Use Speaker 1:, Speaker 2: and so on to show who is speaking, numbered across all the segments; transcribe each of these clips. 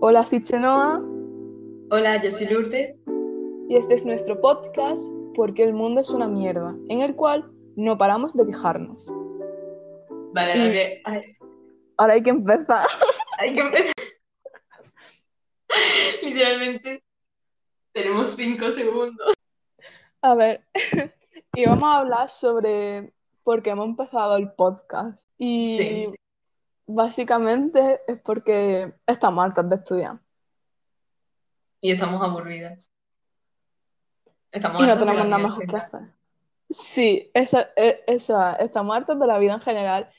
Speaker 1: Hola, soy Chenoa
Speaker 2: Hola, yo soy Lourdes.
Speaker 1: y este es nuestro podcast Porque el mundo es una mierda, en el cual no paramos de quejarnos.
Speaker 2: Vale,
Speaker 1: Y-
Speaker 2: ahora que- ay,
Speaker 1: Ahora hay que empezar.
Speaker 2: hay que empezar. Literalmente tenemos cinco segundos.
Speaker 1: A ver, y vamos a hablar sobre por qué hemos empezado el podcast. Y
Speaker 2: Sí, sí.
Speaker 1: Básicamente es porque estamos hartas de estudiar
Speaker 2: Y estamos aburridas. Estamos
Speaker 1: y no tenemos nada mejor que hacer. Sí, esa, e- esa, estamos hartas de la vida en general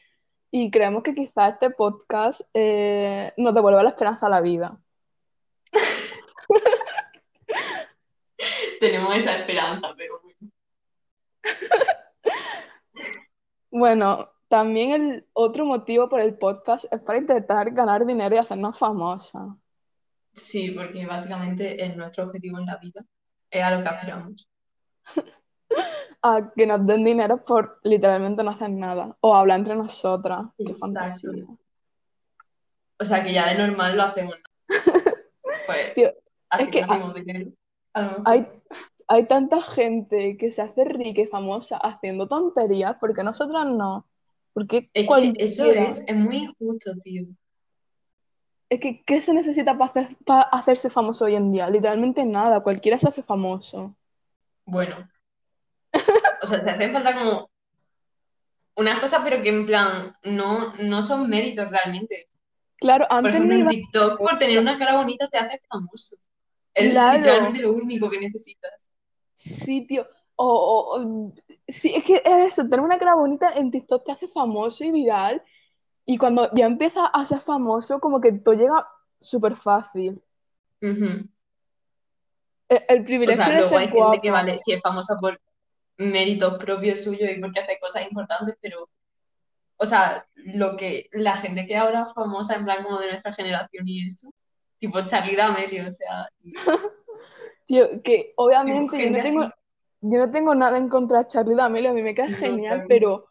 Speaker 1: y creemos que quizás este podcast eh, nos devuelva la esperanza a la vida.
Speaker 2: Tenemos esa esperanza, pero bueno.
Speaker 1: Bueno, también el otro motivo por el podcast es para intentar ganar dinero y hacernos famosas.
Speaker 2: Sí, porque básicamente es nuestro objetivo en la vida. Es a lo que aspiramos.
Speaker 1: A que nos den dinero por literalmente no hacer nada. O hablar entre nosotras. Qué fantasía.
Speaker 2: O sea, que ya de normal lo hacemos. ¿no? Pues
Speaker 1: Tío,
Speaker 2: así
Speaker 1: es que
Speaker 2: conseguimos dinero.
Speaker 1: Hay, hay tanta gente que se hace rica y famosa haciendo tonterías, porque nosotras no. Porque
Speaker 2: Es que eso es, es muy injusto, tío.
Speaker 1: Es que, ¿qué se necesita para hacer, para hacerse famoso hoy en día? Literalmente nada, cualquiera se hace famoso.
Speaker 2: Bueno, o sea, se hacen falta como unas cosas, pero que en plan no, no son méritos realmente.
Speaker 1: Claro,
Speaker 2: Por
Speaker 1: antes no
Speaker 2: ejemplo, en. TikTok, por tener una cara bonita te haces famoso. Es
Speaker 1: Claro.
Speaker 2: literalmente lo único que necesitas.
Speaker 1: Sí, tío. O, o- o- sí, es que es eso, tener una cara bonita en TikTok te hace famoso y viral. Y cuando ya empiezas a ser famoso, como que todo llega súper fácil.
Speaker 2: Ujú.
Speaker 1: El, el
Speaker 2: O
Speaker 1: privilegio
Speaker 2: sea,
Speaker 1: de
Speaker 2: luego
Speaker 1: ser
Speaker 2: hay gente que vale, si es famosa por méritos propios suyos y porque hace cosas importantes, pero, o sea, lo que la gente que ahora es famosa, en plan como de nuestra generación y eso, tipo Charlie D'Amelio, o sea,
Speaker 1: Tío, que obviamente yo no tengo,
Speaker 2: así.
Speaker 1: Yo no tengo nada en contra de Charlie D'Amelio, a mí me cae
Speaker 2: No,
Speaker 1: genial, pero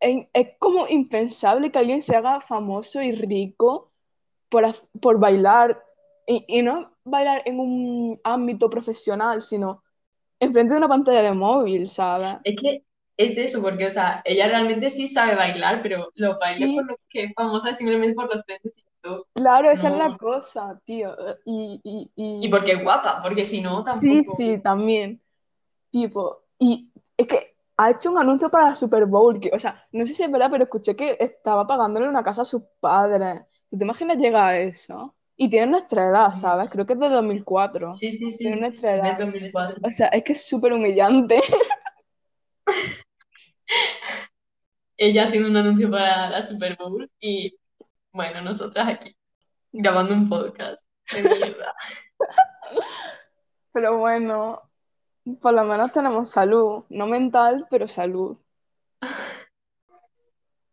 Speaker 1: es, es como impensable que alguien se haga famoso y rico por, por bailar, y, y no bailar en un ámbito profesional, sino enfrente de una pantalla de móvil, ¿sabes?
Speaker 2: Es que es eso, porque, o sea, ella realmente sí sabe bailar, pero los bailes por
Speaker 1: Sí,
Speaker 2: los que es famosa simplemente por los TikTok.
Speaker 1: claro, esa es la
Speaker 2: No.
Speaker 1: cosa, tío. Y, y,
Speaker 2: Y
Speaker 1: y
Speaker 2: porque es guapa, porque si no,
Speaker 1: sí,
Speaker 2: tampoco.
Speaker 1: sí, también. Tipo, y es que ha hecho un anuncio para la Super Bowl, que, o sea, no sé si es verdad, pero escuché que estaba pagándole una casa a sus padres. Si te imaginas llega a eso. Y tiene nuestra edad, ¿sabes? Creo que es de 2004.
Speaker 2: Sí, sí,
Speaker 1: Tiene
Speaker 2: sí,
Speaker 1: nuestra
Speaker 2: de
Speaker 1: edad.
Speaker 2: 2004.
Speaker 1: O sea, es que es súper humillante.
Speaker 2: Ella haciendo un anuncio para la Super Bowl y, bueno, nosotras aquí grabando un podcast de mierda.
Speaker 1: Pero bueno, por lo menos tenemos salud. No mental, pero salud.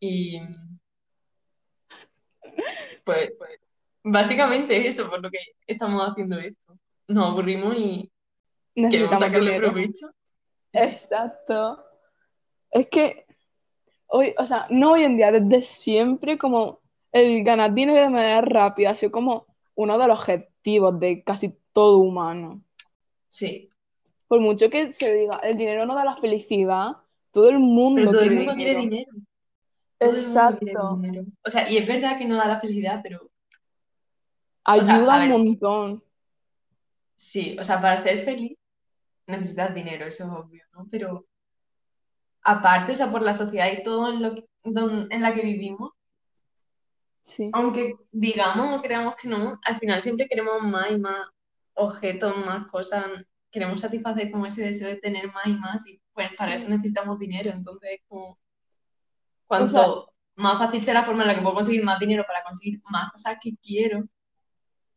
Speaker 2: Y, pues, pues, básicamente es eso por lo que estamos haciendo esto. Nos aburrimos y queremos sacarle
Speaker 1: dinero.
Speaker 2: provecho.
Speaker 1: Exacto. Es que hoy, o sea, no hoy en día, desde siempre como el ganar dinero de manera rápida ha sido como uno de los objetivos de casi todo humano.
Speaker 2: Sí.
Speaker 1: Por mucho que se diga, el dinero no da la felicidad, todo el
Speaker 2: Pero
Speaker 1: mundo
Speaker 2: todo el
Speaker 1: quiere
Speaker 2: mundo quiere
Speaker 1: dinero.
Speaker 2: dinero. Todo el mundo quiere
Speaker 1: Exacto.
Speaker 2: dinero. O sea, y es verdad que no da la felicidad, pero, o sea,
Speaker 1: Ayuda
Speaker 2: a
Speaker 1: un
Speaker 2: ver,
Speaker 1: montón.
Speaker 2: sí, o sea, para ser feliz necesitas dinero, eso es obvio, ¿no? Pero aparte, o sea, por la sociedad y todo en lo que- en la que vivimos,
Speaker 1: Sí.
Speaker 2: aunque digamos o creamos que no, al final siempre queremos más y más objetos, más cosas, queremos satisfacer como ese deseo de tener más y más, y pues para eso
Speaker 1: Sí.
Speaker 2: necesitamos dinero, entonces como
Speaker 1: O sea,
Speaker 2: cuanto más fácil sea la forma en la que puedo conseguir más dinero para conseguir más cosas que quiero,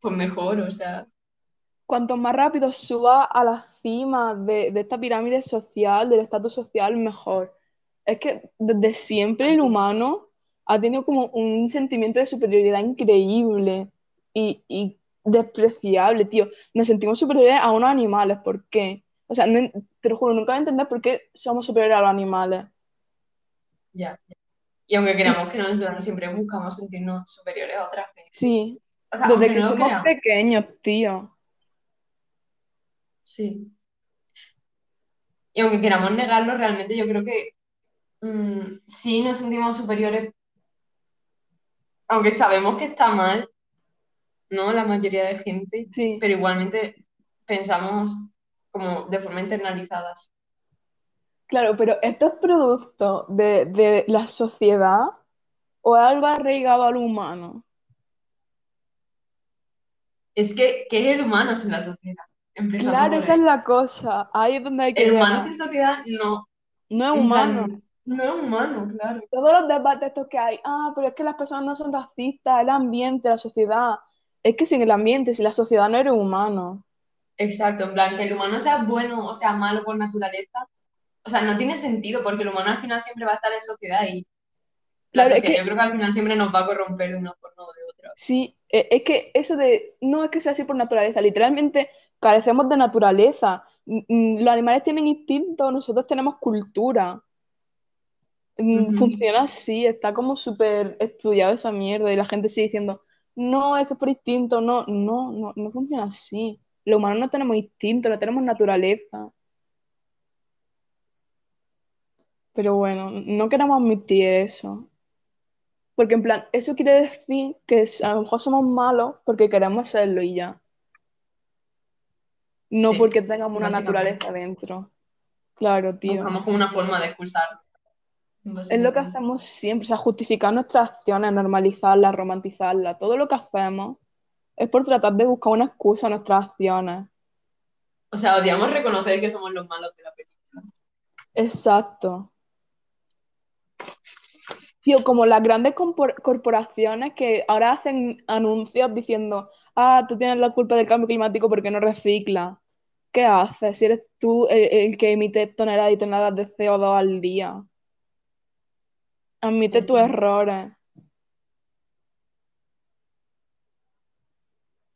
Speaker 2: pues mejor, o sea,
Speaker 1: cuanto más rápido suba a la cima de, de esta pirámide social, del estatus social, mejor. Es que desde siempre el humano ha tenido como un sentimiento de superioridad increíble y, y despreciable, tío. Nos sentimos superiores a unos animales, ¿por qué? O sea, no te lo juro, nunca voy a entender por qué somos superiores a los animales.
Speaker 2: Ya. Y aunque
Speaker 1: Y
Speaker 2: queramos que no, siempre buscamos sentirnos superiores a otra gente.
Speaker 1: sí,
Speaker 2: O sea,
Speaker 1: Desde que
Speaker 2: no
Speaker 1: somos pequeños, tío.
Speaker 2: sí. Y aunque queramos negarlo, realmente yo creo que mm, sí nos sentimos superiores, aunque sabemos que está mal, ¿no? La mayoría de gente,
Speaker 1: Sí.
Speaker 2: pero igualmente pensamos como de forma internalizadas.
Speaker 1: Claro, pero ¿esto es producto de, de la sociedad o es algo arraigado al humano?
Speaker 2: Es que, ¿qué es el humano sin la sociedad? Empezando
Speaker 1: Claro, esa es la cosa. Ahí es donde hay que
Speaker 2: El humano sin sociedad no,
Speaker 1: No es humano.
Speaker 2: plan, no es humano, claro.
Speaker 1: Todos los debates estos que hay, ah, pero es que las personas no son racistas, el ambiente, la sociedad. Es que sin el ambiente, sin la sociedad no eres humano.
Speaker 2: Exacto, en plan, que el humano sea bueno o sea malo por naturaleza, o sea, no tiene sentido porque el humano al final siempre va a estar en sociedad y la
Speaker 1: Claro, es que
Speaker 2: yo creo que al final siempre nos va a corromper de una forma o de otra.
Speaker 1: sí, e- es que eso de, no es que sea así por naturaleza, literalmente carecemos de naturaleza. Mm, mm, Los animales tienen instinto, nosotros tenemos cultura. Mm. Funciona así, está como súper estudiado esa mierda y la gente sigue diciendo, no, es que es por instinto, no, no, no, no funciona así. Los humanos no tenemos instinto, no tenemos naturaleza. Pero bueno, no queremos admitir eso. Porque en plan, eso quiere decir que a lo mejor somos malos porque queremos serlo y ya. No
Speaker 2: Sí,
Speaker 1: porque tengamos una naturaleza dentro. Claro, tío.
Speaker 2: Buscamos como una forma de excusarlo,
Speaker 1: Es lo que hacemos siempre, o sea, justificar nuestras acciones, normalizarlas, romantizarlas. Todo lo que hacemos es por tratar de buscar una excusa a nuestras acciones.
Speaker 2: O sea, odiamos reconocer que somos los malos de la película.
Speaker 1: Exacto. Tío, como las grandes corporaciones que ahora hacen anuncios diciendo, ah, tú tienes la culpa del cambio climático porque no reciclas. ¿Qué haces si eres tú el, el que emite toneladas y toneladas de CO2 al día? Admite
Speaker 2: cierto.
Speaker 1: errores.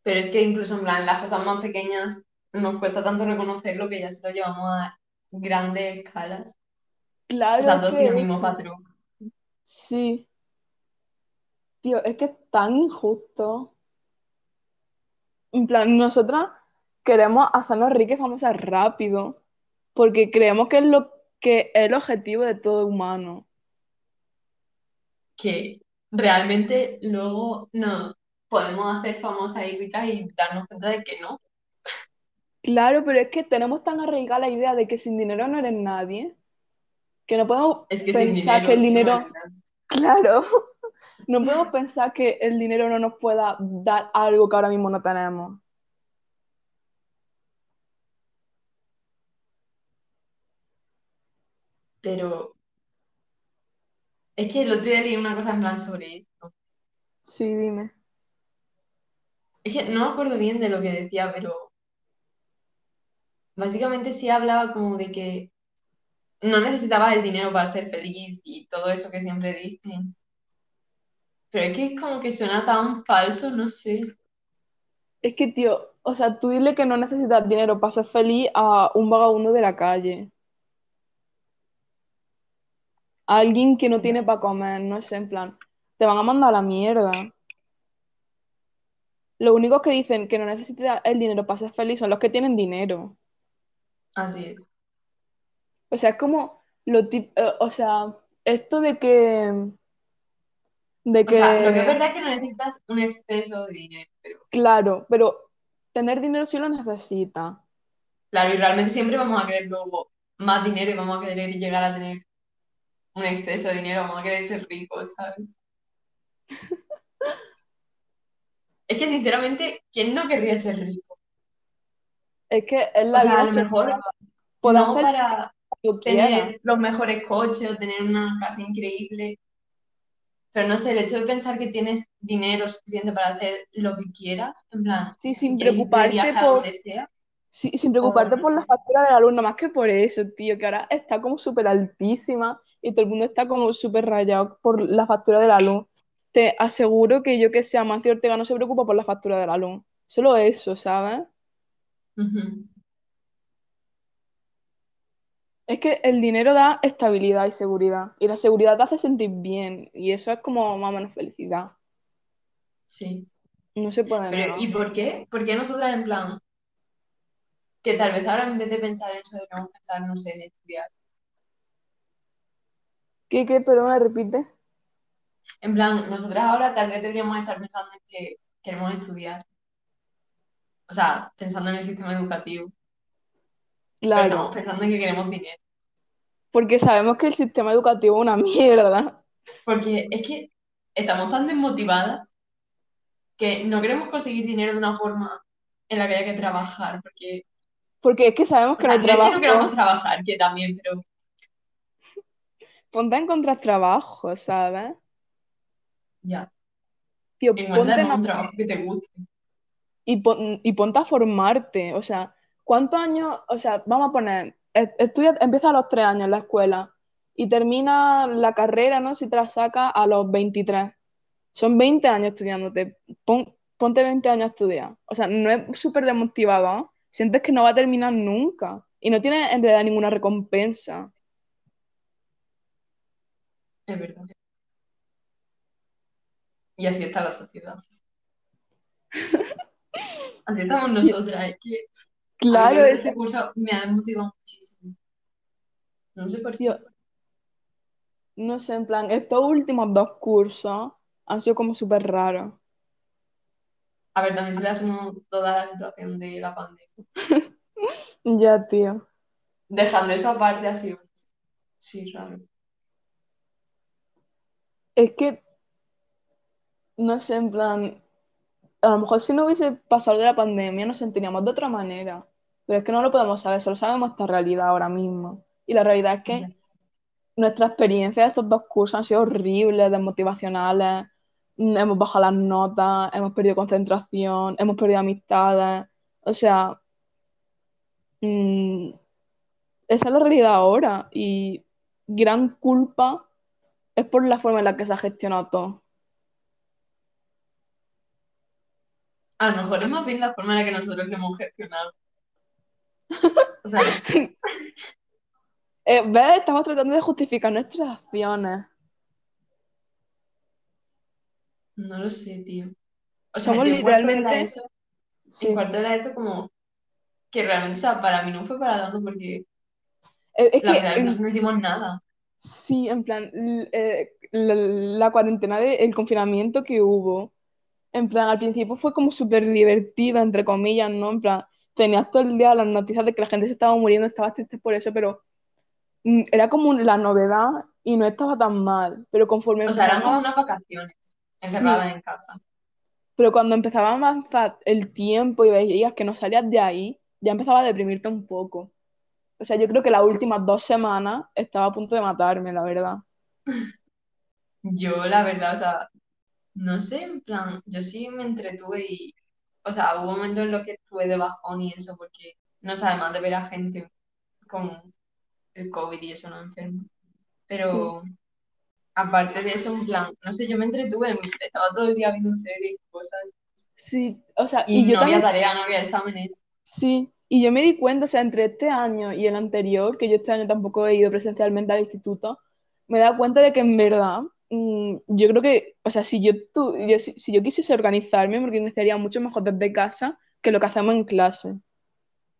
Speaker 2: Pero es que incluso en plan, las cosas más pequeñas nos cuesta tanto reconocerlo que ya se lo llevamos a grandes escalas. O
Speaker 1: Claro,
Speaker 2: sea,
Speaker 1: es
Speaker 2: todos el mismo patrón.
Speaker 1: Sí, tío, es que es tan injusto. En plan, nosotras queremos hacernos ricas y famosas rápido porque creemos que es lo que es el objetivo de todo humano.
Speaker 2: Que realmente luego no podemos hacer famosas y ricas y darnos cuenta de que no.
Speaker 1: Claro, pero es que tenemos tan arraigada la idea de que sin dinero no eres nadie, que no podemos
Speaker 2: Es que sin
Speaker 1: pensar que el
Speaker 2: dinero no
Speaker 1: claro, no podemos pensar que el dinero no nos pueda dar algo que ahora mismo no tenemos.
Speaker 2: Pero es que el otro día leí una cosa en plan sobre esto.
Speaker 1: Sí, dime.
Speaker 2: Es que no me acuerdo bien de lo que decía, pero básicamente sí hablaba como de que no necesitabas el dinero para ser feliz y todo eso que siempre dicen. Pero es que es como que suena tan falso, no sé.
Speaker 1: Es que, tío, o sea, tú dile que no necesitas dinero para ser feliz a un vagabundo de la calle, a alguien que no tiene para comer, no sé, en plan, te van a mandar a la mierda. Los únicos que dicen que no necesitas el dinero para ser feliz son los que tienen dinero.
Speaker 2: Así es.
Speaker 1: O sea, es como lo tip- eh, o sea, esto de que, de
Speaker 2: O sea, lo que es
Speaker 1: que,
Speaker 2: verdad es que no necesitas un exceso de dinero, pero
Speaker 1: claro, pero tener dinero sí lo necesita.
Speaker 2: claro, y realmente siempre vamos a querer luego más dinero y vamos a querer llegar a tener un exceso de dinero, vamos a querer ser ricos, ¿sabes? Es que sinceramente, ¿quién no querría ser rico?
Speaker 1: Es que es
Speaker 2: O
Speaker 1: la
Speaker 2: sea, a
Speaker 1: vida
Speaker 2: lo
Speaker 1: soñada.
Speaker 2: mejor
Speaker 1: Puedes
Speaker 2: no para
Speaker 1: lo
Speaker 2: tener los mejores coches o tener una casa increíble, pero no sé, el hecho de pensar que tienes dinero suficiente para hacer lo que quieras, en plan,
Speaker 1: Sí,
Speaker 2: si
Speaker 1: sin preocuparte
Speaker 2: a
Speaker 1: por,
Speaker 2: donde sea,
Speaker 1: sí, sin
Speaker 2: o
Speaker 1: preocuparte
Speaker 2: no
Speaker 1: por la factura de la luz, más que por eso, tío, que ahora está como súper altísima y todo el mundo está como súper rayado por la factura de la luz. Te aseguro que yo que sea Amancio Ortega no se preocupa por la factura de la luz. Solo eso, ¿sabes? Es que el dinero da estabilidad y seguridad. Y la seguridad te hace sentir bien. Y eso es como más o menos felicidad.
Speaker 2: Sí.
Speaker 1: No se puede
Speaker 2: Pero. ¿y por qué? ¿Por qué nosotras en plan, que tal vez ahora en vez de pensar en eso deberíamos pensar, no sé, en estudiar?
Speaker 1: ¿Qué, qué? Perdona, repite.
Speaker 2: En plan, nosotras ahora tal vez deberíamos estar pensando en que queremos estudiar. O sea, pensando en el sistema educativo. Pero
Speaker 1: Claro,
Speaker 2: estamos pensando en que queremos dinero.
Speaker 1: porque sabemos que el sistema educativo es una mierda.
Speaker 2: Porque es que estamos tan desmotivadas que no queremos conseguir dinero de una forma en la que haya que trabajar. Porque,
Speaker 1: Porque es que sabemos
Speaker 2: o
Speaker 1: que
Speaker 2: sea,
Speaker 1: no
Speaker 2: no es que no
Speaker 1: trabajo.
Speaker 2: trabajar, que también, pero
Speaker 1: Ponte a encontrar trabajo, ¿sabes?
Speaker 2: ya,
Speaker 1: Tío,
Speaker 2: encuentra
Speaker 1: ponte en
Speaker 2: un trabajo que te guste.
Speaker 1: y, pon- y ponte a formarte. O sea, ¿cuántos años? O sea, vamos a poner, e- estudia, empieza a los tres años en la escuela y termina la carrera, ¿no? Si te la sacas a los 23. Son 20 años estudiándote. Pon- ponte 20 años a estudiar. O sea, no es súper desmotivado. Sientes que no va a terminar nunca. Y no tienes en realidad ninguna recompensa.
Speaker 2: Es verdad. Y así está la sociedad. Así estamos nosotras. Es que
Speaker 1: Claro,
Speaker 2: sobre todo
Speaker 1: es,
Speaker 2: este curso me ha desmotivado muchísimo. No sé por qué.
Speaker 1: no sé, en plan, estos últimos dos cursos han sido como súper raros.
Speaker 2: A ver, también se le ha sumado toda la situación de la pandemia.
Speaker 1: Ya, tío.
Speaker 2: Dejando eso aparte, ha sido, sí, raro.
Speaker 1: Es que, no sé, en plan, a lo mejor si no hubiese pasado de la pandemia nos sentiríamos de otra manera. Pero es que no lo podemos saber, solo sabemos esta realidad ahora mismo. Y la realidad es que nuestra experiencia de estos dos cursos han sido horribles, desmotivacionales. mm, Hemos bajado las notas, hemos perdido concentración, hemos perdido amistades. O sea, mm, esa es la realidad ahora. Y gran culpa es por la forma en la que se ha gestionado todo.
Speaker 2: A lo mejor es más bien la forma en la que nosotros lo hemos gestionado. O sea,
Speaker 1: Eh, ¿ves? Estamos tratando de justificar nuestras acciones.
Speaker 2: no lo sé, tío. O sea,
Speaker 1: Somos
Speaker 2: yo
Speaker 1: literalmente,
Speaker 2: ESO, en
Speaker 1: sí.
Speaker 2: cuarto de la ESO como que realmente, o sea, para mí no fue para tanto porque
Speaker 1: Eh, Es
Speaker 2: la
Speaker 1: que
Speaker 2: se no hicimos nada.
Speaker 1: Sí, en plan, eh, la, la cuarentena del confinamiento que hubo, en plan, al principio fue como súper divertido, entre comillas, ¿no? En plan, tenías todo el día las noticias de que la gente se estaba muriendo, estabas triste por eso, pero mm, era como la novedad y no estaba tan mal. Pero conforme
Speaker 2: O sea, eran como unas vacaciones
Speaker 1: sí,
Speaker 2: encerradas en casa.
Speaker 1: pero cuando empezaba a avanzar el tiempo y veías que no salías de ahí, ya empezaba a deprimirte un poco. O sea, yo creo que las últimas dos semanas estaba a punto de matarme, la verdad.
Speaker 2: Yo, la verdad, o sea, no sé, en plan, yo sí me entretuve y, o sea, hubo momentos en los que estuve de bajón y eso, porque no sé, además de ver a gente con el COVID y eso, no enfermo.
Speaker 1: Sí,
Speaker 2: Pero aparte de eso, en plan, no sé, yo me entretuve, estaba todo el día viendo series y cosas,
Speaker 1: sí, o sea,
Speaker 2: y
Speaker 1: y yo
Speaker 2: no había tarea, no había exámenes.
Speaker 1: sí, y yo me di cuenta, o sea, entre este año y el anterior, que yo este año tampoco he ido presencialmente al instituto, me he dado cuenta de que en verdad, mm, yo creo que, o sea, si yo, tu- yo- si, si yo quisiese organizarme, me organizaría mucho mejor desde casa que lo que hacemos en clase.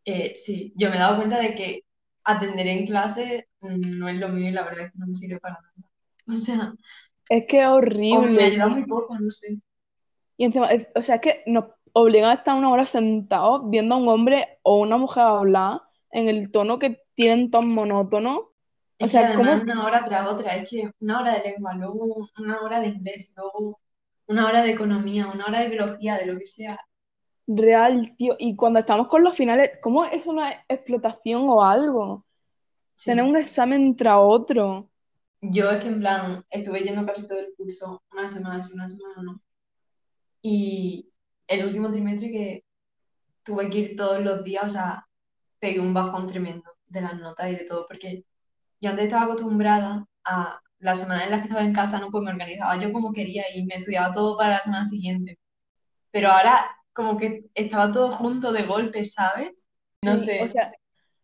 Speaker 2: Eh, sí, yo me he dado cuenta de que atender en clase mm, no es lo mío y la verdad es que no me sirve para nada. O sea,
Speaker 1: Es que es
Speaker 2: o me
Speaker 1: horrible,
Speaker 2: ayuda muy poco, no sé.
Speaker 1: Y encima, o sea, es que nos obligan a estar una hora sentados viendo a un hombre o una mujer hablar en el tono que tienen tan monótono. O
Speaker 2: Es que
Speaker 1: sea, ¿cómo
Speaker 2: una hora tras otra, es que una hora de lengua, luego una hora de inglés, luego una hora de economía, una hora de biología, de lo que sea.
Speaker 1: real, tío? Y cuando estamos con los finales, ¿cómo es una explotación o algo? Tener
Speaker 2: Sí.
Speaker 1: un examen tras otro.
Speaker 2: Yo es que en plan estuve yendo casi todo el curso, una semana sí, una semana no. Y el último trimestre que tuve que ir todos los días, o sea, pegué un bajón tremendo de las notas y de todo, porque yo antes estaba acostumbrada a las semanas en las que estaba en casa, no, pues me organizaba yo como quería y me estudiaba todo para la semana siguiente. Pero ahora como que estaba todo junto de golpe, ¿sabes? No
Speaker 1: Sí, o
Speaker 2: sé.
Speaker 1: sea,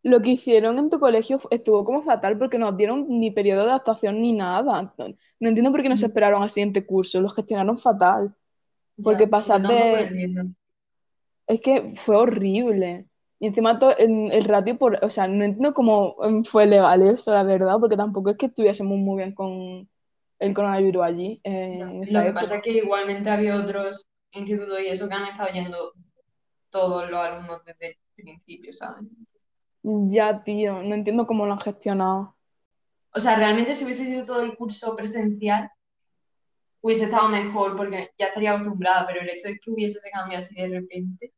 Speaker 1: lo que hicieron en tu colegio estuvo como fatal porque no dieron ni periodo de adaptación ni nada. No, no entiendo por qué no se esperaron al siguiente curso, lo gestionaron fatal. Porque
Speaker 2: Ya,
Speaker 1: pasar
Speaker 2: yo tampoco lo
Speaker 1: de...
Speaker 2: entiendo.
Speaker 1: Es que fue horrible. Y encima to- en el ratio por... O sea, no entiendo cómo em, fue legal eso, la verdad, porque tampoco es que estuviésemos muy bien con el coronavirus allí eh,
Speaker 2: Ya.
Speaker 1: en
Speaker 2: Lo
Speaker 1: esa
Speaker 2: que pasa es que igualmente había otros institutos y eso que han estado yendo todos los alumnos desde el principio, ¿sabes?
Speaker 1: Ya, tío, no entiendo cómo lo han gestionado.
Speaker 2: O sea, realmente si hubiese sido todo el curso presencial, hubiese estado mejor porque ya estaría acostumbrada, pero el hecho de que hubiese ese cambio así de repente,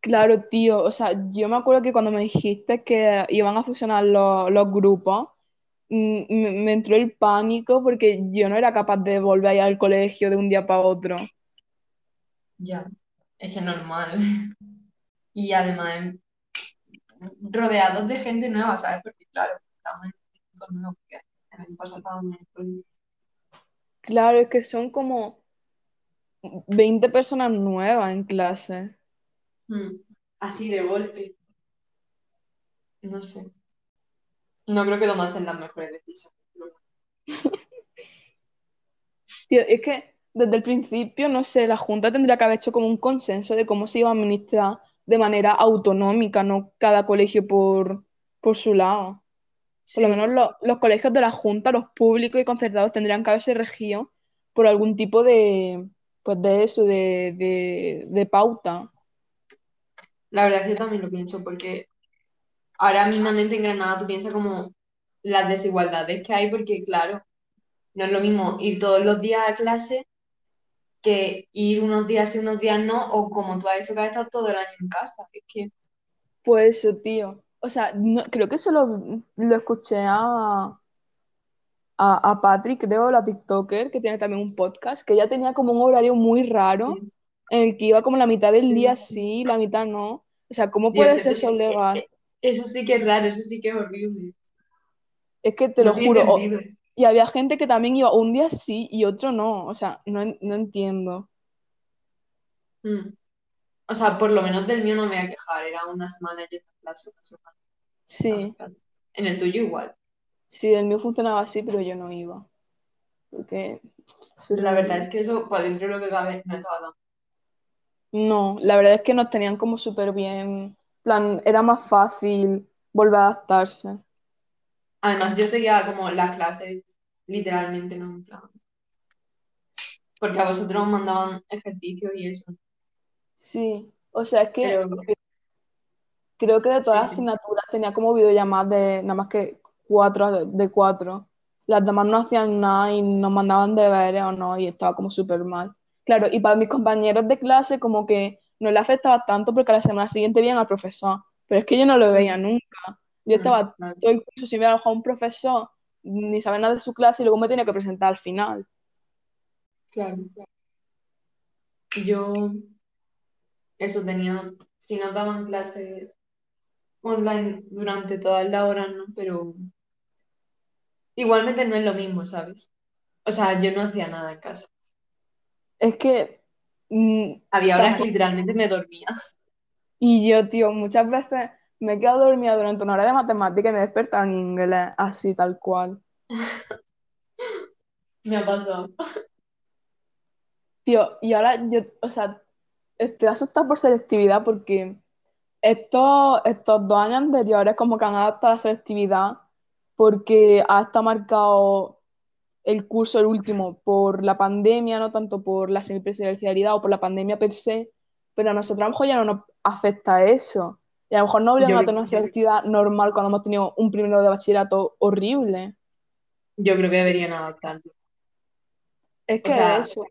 Speaker 1: Claro, tío, o sea, yo me acuerdo que cuando me dijiste que iban a fusionar los, los grupos, mm, me, me entró el pánico porque yo no era capaz de volver a ir al colegio de un día para otro.
Speaker 2: ya, es que es normal. Y además, rodeados de gente nueva, ¿sabes? Porque claro, estamos en institutos nuevos, porque el año pasado estábamos en el colegio.
Speaker 1: Claro, es que son como 20 personas nuevas en clase.
Speaker 2: Mm, Así de golpe, no sé. No creo que tomasen las mejores decisiones.
Speaker 1: Tío, es que desde el principio, no sé, la Junta tendría que haber hecho como un consenso de cómo se iba a administrar de manera autonómica, no cada colegio por, por su lado. Por lo menos lo- los colegios de la Junta, los públicos y concertados, tendrían que haberse regido por algún tipo de, pues de eso, de, de, de pauta.
Speaker 2: la verdad es que yo también lo pienso, porque ahora mismamente en Granada tú piensas como las desigualdades que hay, porque claro, no es lo mismo ir todos los días a clase que ir unos días y unos días no, o como tú has hecho que has estado todo el año en casa. Es que,
Speaker 1: Pues eso, tío. O sea, no- creo que se lo, lo escuché a, a, a Patrick, creo, la TikToker, que tiene también un podcast, que ella tenía como un horario muy raro
Speaker 2: sí,
Speaker 1: en el que iba como la mitad del
Speaker 2: sí,
Speaker 1: día
Speaker 2: sí.
Speaker 1: la mitad no. O sea, ¿cómo
Speaker 2: Dios,
Speaker 1: puede
Speaker 2: eso
Speaker 1: ser eso legal?
Speaker 2: eh, eso sí que es raro, eso sí que es horrible.
Speaker 1: Es que te
Speaker 2: No
Speaker 1: lo juro. o- y había gente que también iba un día sí y otro no. O sea, no, no entiendo.
Speaker 2: Mm. O sea, por lo menos del mío no me voy a quejar, era una semana y otra clase, una semana.
Speaker 1: Sí,
Speaker 2: claro. En el tuyo igual.
Speaker 1: sí, el mío funcionaba así, pero yo no iba. Porque
Speaker 2: La verdad es que eso, para dentro de lo que cabe, no estaba tan.
Speaker 1: No, la verdad es que nos tenían como súper bien. en plan, era más fácil volver a adaptarse.
Speaker 2: Además, yo seguía como las clases, literalmente, no en plan. Porque a vosotros os mandaban ejercicios y eso.
Speaker 1: Sí, o sea, es que
Speaker 2: Pero
Speaker 1: creo que de todas
Speaker 2: sí,
Speaker 1: las
Speaker 2: sí.
Speaker 1: asignaturas tenía como videollamadas de nada más que cuatro de, cuatro. Las demás no hacían nada y nos mandaban deberes o no, y estaba como súper mal. Claro, y para mis compañeros de clase como que no le afectaba tanto porque a la semana siguiente veían al profesor, pero es que yo no lo veía
Speaker 2: Mm,
Speaker 1: nunca. Yo
Speaker 2: mm,
Speaker 1: estaba todo el curso sin ver a un profesor, ni saber nada de su clase y luego me tenía que presentar al final.
Speaker 2: claro. Yo, eso tenía, si nos daban clases online durante todas las horas, ¿no? Pero igualmente no es lo mismo, ¿sabes? O sea, yo no hacía nada en casa.
Speaker 1: Es que mm,
Speaker 2: Había horas que literalmente me dormía.
Speaker 1: Y yo, tío, muchas veces me he quedado dormida durante una hora de matemática y me he despertado en inglés, así tal cual.
Speaker 2: Me ha pasado.
Speaker 1: Tío, y ahora yo, o sea, estoy asustada por selectividad porque estos, estos dos años anteriores como que han adaptado la selectividad porque ha estado marcado el curso, el último, por la pandemia, no tanto por la semipresencialidad o por la pandemia per se, pero a nosotros a lo mejor ya no nos afecta eso. Y a lo mejor no obligan a tener una selectividad normal cuando hemos tenido un primero de bachillerato horrible.
Speaker 2: yo creo que deberían adaptarlo.
Speaker 1: Es
Speaker 2: O
Speaker 1: que
Speaker 2: sea,
Speaker 1: eso,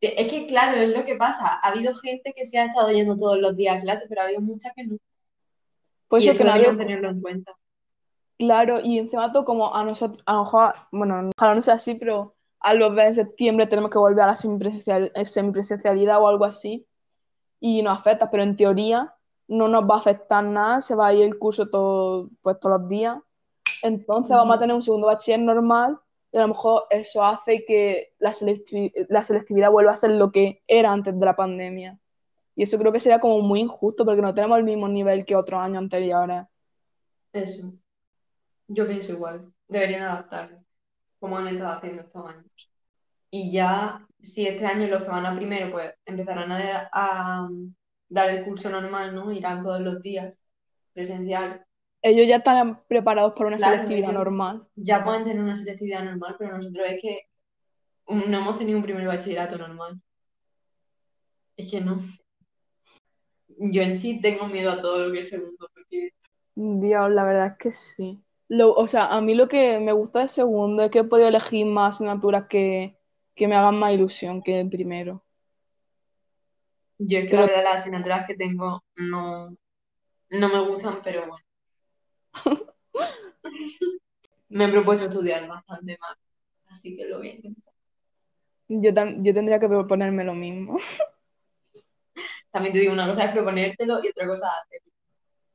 Speaker 2: es que claro, es lo que pasa. Ha habido gente que se ha estado yendo todos los días a clase, pero ha habido mucha que no.
Speaker 1: pues
Speaker 2: Y
Speaker 1: eso
Speaker 2: deberían
Speaker 1: había,
Speaker 2: tenerlo en cuenta.
Speaker 1: claro, y encima todo como a nosotros, a lo mejor, bueno, ojalá no sea así, pero a los de en septiembre tenemos que volver a la semipresencial- eh, semipresencialidad o algo así, y nos afecta, pero en teoría no nos va a afectar nada, se va a ir el curso todo, pues todos los días. Entonces vamos a tener un segundo bachiller normal y a lo mejor eso hace que la la selectividad vuelva a ser lo que era antes de la pandemia. Y eso creo que sería como muy injusto porque no tenemos el mismo nivel que otros años anteriores.
Speaker 2: Eso. Yo pienso igual. Deberían adaptarlo, como han estado haciendo estos años. Y ya, si este año los que van a primero, pues empezarán a, a dar el curso normal, ¿no? Irán todos los días presencial.
Speaker 1: Ellos ya están preparados para una
Speaker 2: Claro,
Speaker 1: selectividad normal.
Speaker 2: Ya pueden tener una selectividad normal, pero nosotros es que no hemos tenido un primer bachillerato normal. Es que no. Yo en sí tengo miedo a todo lo que es segundo, porque
Speaker 1: Dios, la verdad es que sí. Lo, o sea, a mí lo que me gusta de segundo es que he podido elegir más asignaturas que, que me hagan más ilusión que el primero.
Speaker 2: yo es que la verdad las asignaturas que tengo no, no me gustan, pero bueno. Me he propuesto estudiar bastante más, así que lo voy a intentar.
Speaker 1: Yo, tendría que proponerme lo mismo.
Speaker 2: También te digo, una cosa es proponértelo y otra cosa hacerlo.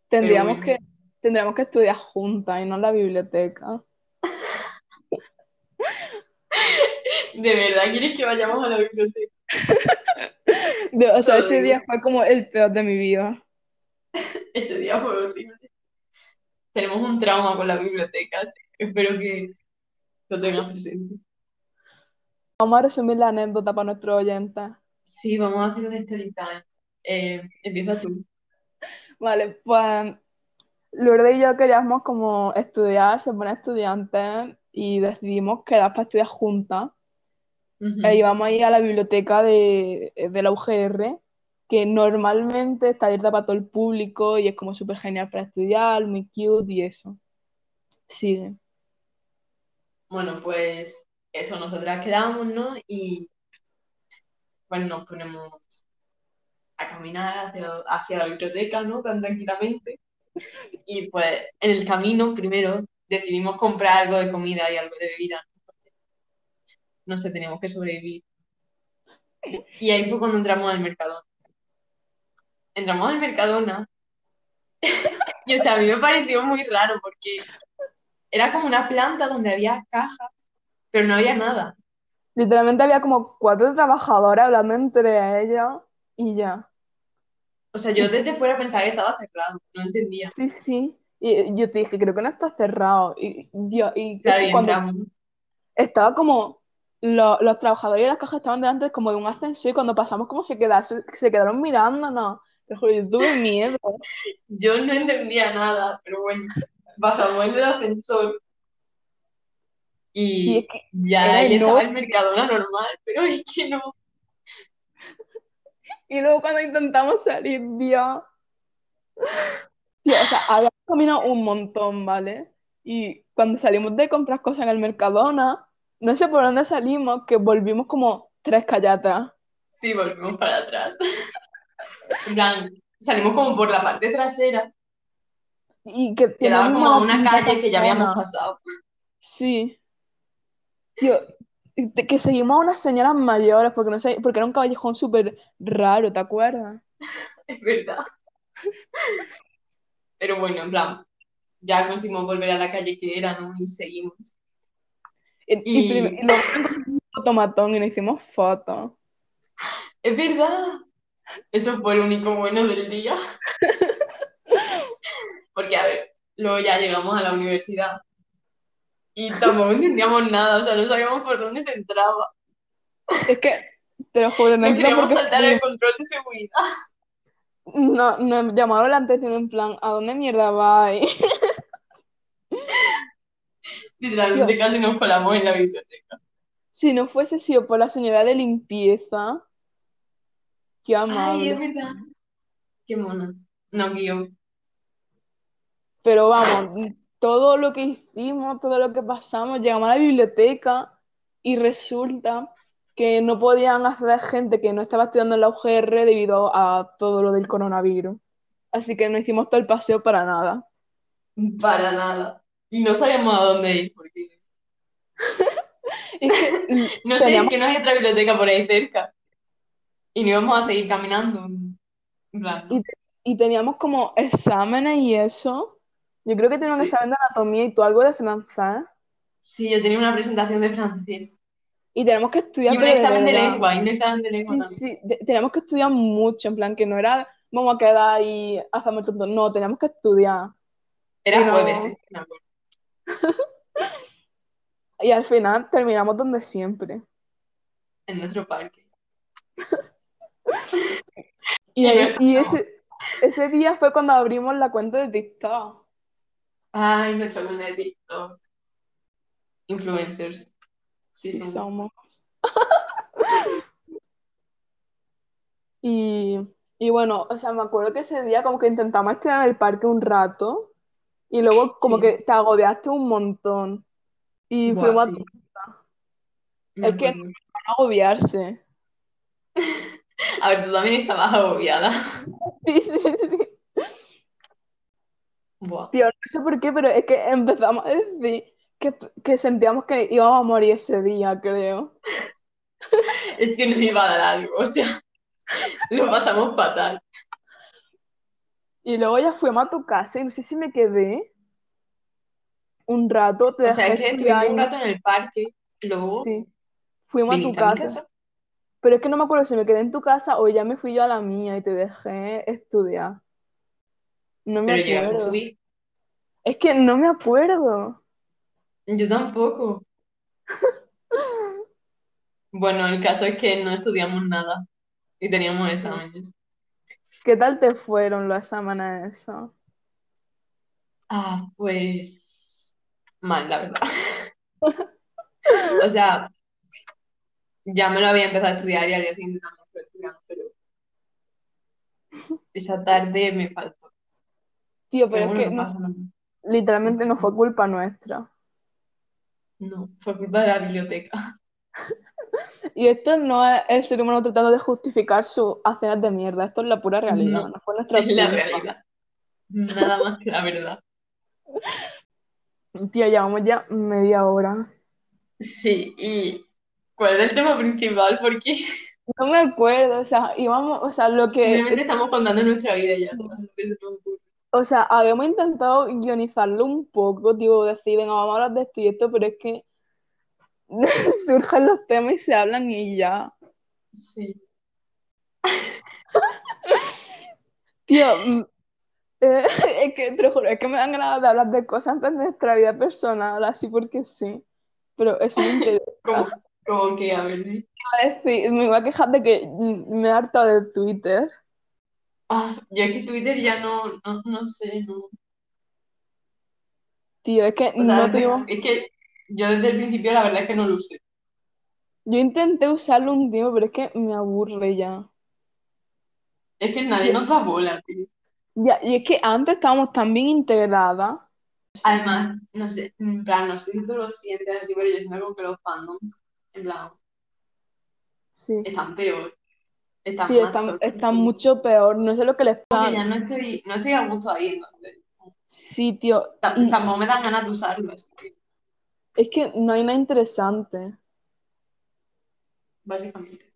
Speaker 1: Tendríamos
Speaker 2: bueno.
Speaker 1: que, tendríamos que estudiar juntas y no en la biblioteca.
Speaker 2: ¿De verdad quieres que vayamos a la biblioteca?
Speaker 1: De- o sea,
Speaker 2: Todo
Speaker 1: ese día fue como el peor de mi vida.
Speaker 2: Ese día fue horrible. Tenemos un trauma con las bibliotecas. Espero que lo tengas presente.
Speaker 1: Vamos a resumir la anécdota para nuestros oyentes.
Speaker 2: Sí, vamos a hacer un story time. Eh, empieza tú.
Speaker 1: Vale, pues Lourdes y yo queríamos como estudiar, ser buenas estudiantes y decidimos quedar para estudiar juntas.
Speaker 2: Ujú.
Speaker 1: E íbamos a ir a la biblioteca de, de la UGR, que normalmente está abierta para todo el público y es como súper genial para estudiar, muy cute y eso. Sigue.
Speaker 2: Bueno, pues eso, nosotras quedamos, ¿no? Y pues nos ponemos a caminar hacia, hacia la biblioteca, ¿no? Tan tranquilamente. Y pues en el camino, primero, decidimos comprar algo de comida y algo de bebida. ¿no? Sé, teníamos que sobrevivir. Y ahí fue cuando entramos al Mercadona. Entramos al Mercadona y, o sea, a mí me pareció muy raro porque era como una planta donde había cajas, pero no había nada.
Speaker 1: Literalmente había como cuatro trabajadoras hablando entre ellas y ya.
Speaker 2: O sea, yo desde fuera pensaba que estaba cerrado, no entendía.
Speaker 1: Sí, sí. Y yo te dije, creo que no está cerrado. Y, Dios, y
Speaker 2: Claro, y
Speaker 1: cuando
Speaker 2: entramos.
Speaker 1: estaba como, lo- los trabajadores de las cajas estaban delante como de un ascensor y cuando pasamos como se quedaron, se quedaron mirándonos. Te juro, tuve miedo.
Speaker 2: Yo no entendía nada, pero bueno, bajamos en el ascensor
Speaker 1: Y es
Speaker 2: y
Speaker 1: que
Speaker 2: ya ahí estaba el. Mercadona normal, pero es que no.
Speaker 1: Y luego cuando intentamos salir, Dios. Tío, o sea, habíamos caminado un montón, ¿vale? Y cuando salimos de comprar cosas en el Mercadona, no sé por dónde salimos, que volvimos como tres calles atrás.
Speaker 2: Sí, volvimos para atrás. En plan, salimos como por la parte trasera,
Speaker 1: Y que
Speaker 2: que daba
Speaker 1: teníamos
Speaker 2: como una calle que ya habíamos pasado.
Speaker 1: Sí. Tío, que seguimos a unas señoras mayores porque no sé, porque era un callejón súper raro, ¿te acuerdas?
Speaker 2: Es verdad. Pero bueno, en plan, ya conseguimos volver a la calle que era, ¿no? Y seguimos.
Speaker 1: Y, y
Speaker 2: Y
Speaker 1: luego un fotomatón y nos hicimos fotos.
Speaker 2: es verdad, eso fue lo único bueno del día. Porque, a ver, luego ya llegamos a la universidad y tampoco entendíamos nada, o sea, no sabíamos por dónde se entraba.
Speaker 1: Es que, te lo juro, no
Speaker 2: queríamos saltar el control de seguridad.
Speaker 1: No, nos llamaron la atención en plan, ¿a dónde mierda vais? Tío,
Speaker 2: Literalmente casi nos colamos en la biblioteca.
Speaker 1: si no fuese sido por la señora de limpieza, qué
Speaker 2: Ay, es
Speaker 1: amable.
Speaker 2: verdad. Qué mona. No, guion.
Speaker 1: Pero vamos, todo lo que hicimos, todo lo que pasamos, llegamos a la biblioteca y resulta que no podían acceder gente que no estaba estudiando en la UGR debido a todo lo del coronavirus. Así que no hicimos todo el paseo para nada.
Speaker 2: Para nada. Y no sabíamos a dónde ir, porque...
Speaker 1: Es que l-
Speaker 2: No sé, es que no hay otra biblioteca por ahí cerca. Y no íbamos a seguir caminando. En plan,
Speaker 1: y,
Speaker 2: ¿no?
Speaker 1: te- y teníamos como exámenes y eso. Yo creo que tenía un
Speaker 2: Sí.
Speaker 1: examen de anatomía y tú algo de francés.
Speaker 2: Sí, yo tenía una presentación de francés.
Speaker 1: Y tenemos que estudiar,
Speaker 2: Y un
Speaker 1: de
Speaker 2: examen de lengua, y un examen de lengua
Speaker 1: Sí, sí, de- tenemos que estudiar mucho, en plan que no era vamos a quedar y hacemos tonto. No, teníamos que estudiar.
Speaker 2: Era jueves, acuerdo.
Speaker 1: y al final terminamos donde siempre.
Speaker 2: en nuestro parque.
Speaker 1: Y,
Speaker 2: Y
Speaker 1: ahí-
Speaker 2: no
Speaker 1: y ese, ese día fue cuando abrimos la cuenta de TikTok.
Speaker 2: Ay, nuestra comunidad de TikTok. Influencers. Sí,
Speaker 1: Sí,
Speaker 2: somos.
Speaker 1: somos. Y, y bueno, o sea, me acuerdo que ese día como que intentamos estar en el parque un rato y luego como
Speaker 2: Sí.
Speaker 1: que te agobiaste un montón y
Speaker 2: Buah,
Speaker 1: fuimos a
Speaker 2: sí. Me
Speaker 1: Es que-
Speaker 2: acuerdo.
Speaker 1: agobiarse.
Speaker 2: A ver, tú también estabas agobiada.
Speaker 1: Sí, sí, sí.
Speaker 2: Buah.
Speaker 1: Tío, no sé por qué, pero es que empezamos a decir que, que sentíamos que íbamos a morir ese día, creo.
Speaker 2: Es que nos iba a dar algo, o sea, lo pasamos fatal.
Speaker 1: Y luego ya fuimos a tu casa y no sé si me quedé un rato, te
Speaker 2: O sea, que estuvimos un rato en el parque, luego
Speaker 1: Sí, fuimos a tu casa. Pero es que no me acuerdo si me quedé en tu casa o ya me fui yo a la mía y te dejé estudiar. No me
Speaker 2: Pero a
Speaker 1: acuerdo.
Speaker 2: subir.
Speaker 1: Es que no me acuerdo.
Speaker 2: Yo tampoco. Bueno, el caso es que no estudiamos nada y teníamos exámenes.
Speaker 1: ¿Qué tal te fueron los exámenes eso?
Speaker 2: Ah, pues mal, la verdad. O sea, ya me lo había empezado a estudiar y al día siguiente también estuve estudiando, pero esa tarde me faltó.
Speaker 1: Tío,
Speaker 2: Pero
Speaker 1: pero es que
Speaker 2: no
Speaker 1: no-
Speaker 2: pasa nada.
Speaker 1: literalmente no fue culpa nuestra.
Speaker 2: No, fue culpa de la biblioteca.
Speaker 1: Y esto no es el ser humano tratando de justificar sus acciones de mierda, esto es la pura realidad,
Speaker 2: No,
Speaker 1: no fue nuestra
Speaker 2: Es la realidad. Nada más que la verdad.
Speaker 1: Tío, llevamos ya media hora.
Speaker 2: Sí, y ¿cuál es el tema principal? Porque
Speaker 1: No me acuerdo, o sea, íbamos, o sea, lo que,
Speaker 2: simplemente estamos contando nuestra vida ya
Speaker 1: o sea, habíamos intentado guionizarlo un poco, tipo, decir, venga, vamos a hablar de esto y esto, pero es que surgen los temas y se hablan y ya.
Speaker 2: Sí.
Speaker 1: Tío, mm, eh, es que te lo juro, es que me dan ganas de hablar de cosas de nuestra vida personal, así porque sí. Pero eso me interesa.
Speaker 2: Como, que, a ver, di.
Speaker 1: decir, me iba a quejar de que me he hartado de Twitter.
Speaker 2: Ah, yo es que Twitter ya no, no, no sé, no.
Speaker 1: Tío, es que
Speaker 2: O sea,
Speaker 1: no tengo.
Speaker 2: es que yo desde el principio la verdad es que no lo usé.
Speaker 1: Yo intenté usarlo un tiempo, pero es que me aburre ya.
Speaker 2: Es que nadie nos da bola, tío.
Speaker 1: Ya, y es que antes estábamos tan bien integradas.
Speaker 2: Además, no sé, en plan, no sé si tú lo sientes así, pero yo siento como que los fandoms, en plan,
Speaker 1: Sí.
Speaker 2: están peor. Están
Speaker 1: Sí, están, mucho peor. No sé lo que les pasa.
Speaker 2: ya no estoy, no estoy a gusto ahí.
Speaker 1: Sí, tío. Y
Speaker 2: Tampoco me dan ganas de usarlo,
Speaker 1: es que no hay nada interesante.
Speaker 2: básicamente.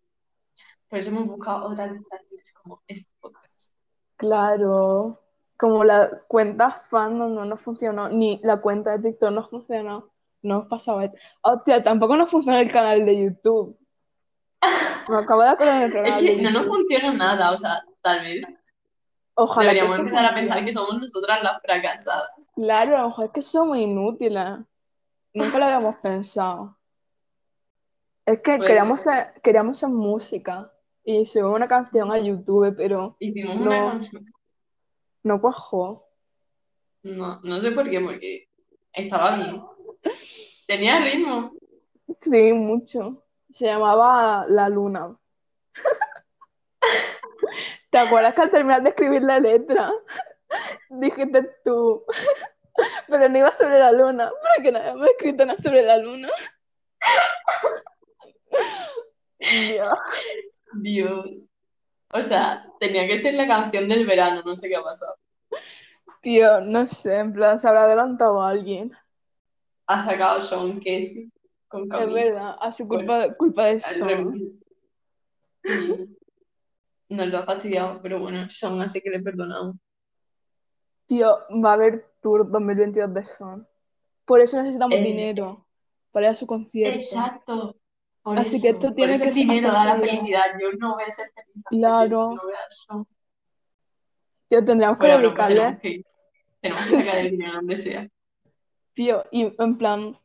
Speaker 2: Por eso hemos buscado otras distracciones como este podcast.
Speaker 1: Claro. Como la cuenta fandom no nos funcionó, ni la cuenta de TikTok no funcionó. No pasaba esto. Hostia, tampoco nos funciona el canal de YouTube. Me acabo de acordar de nuestro
Speaker 2: Es
Speaker 1: canal
Speaker 2: que
Speaker 1: de
Speaker 2: no nos funciona nada, o sea, tal vez
Speaker 1: Ojalá
Speaker 2: deberíamos empezar a pensar que somos nosotras las fracasadas.
Speaker 1: Claro, a lo mejor es que somos inútiles. Nunca lo habíamos pensado. Es que queríamos
Speaker 2: ser.
Speaker 1: ser, queríamos hacer música y subir una canción a YouTube, pero
Speaker 2: Hicimos una
Speaker 1: no,
Speaker 2: canción.
Speaker 1: no cuajó.
Speaker 2: No, no sé por qué, porque estaba bien. Tenía ritmo.
Speaker 1: Sí, mucho. Se llamaba La Luna. ¿Te acuerdas que al terminar de escribir la letra dijiste tú, pero no iba sobre la luna, porque no habíamos escrito nada sobre la luna? Dios.
Speaker 2: Dios. O sea, tenía que ser la canción del verano, no sé qué ha pasado.
Speaker 1: Tío, no sé, en plan, se habrá adelantado alguien.
Speaker 2: Ha sacado Sean Casey con
Speaker 1: Es
Speaker 2: Camila.
Speaker 1: verdad, a su culpa, culpa de.
Speaker 2: Y nos lo ha fastidiado, pero bueno, Sean, así que le perdonamos.
Speaker 1: Tío, va a haber tour 2022 de Son. Por eso necesitamos
Speaker 2: Eh,
Speaker 1: dinero, para ir a su concierto.
Speaker 2: Exacto. Por
Speaker 1: Así que esto tiene que
Speaker 2: el dinero da la felicidad. Yo no voy a ser feliz
Speaker 1: Claro.
Speaker 2: no a.
Speaker 1: Tío, tendríamos que
Speaker 2: tenemos ir. Tenemos que sacar el dinero donde sea.
Speaker 1: Tío, y en plan,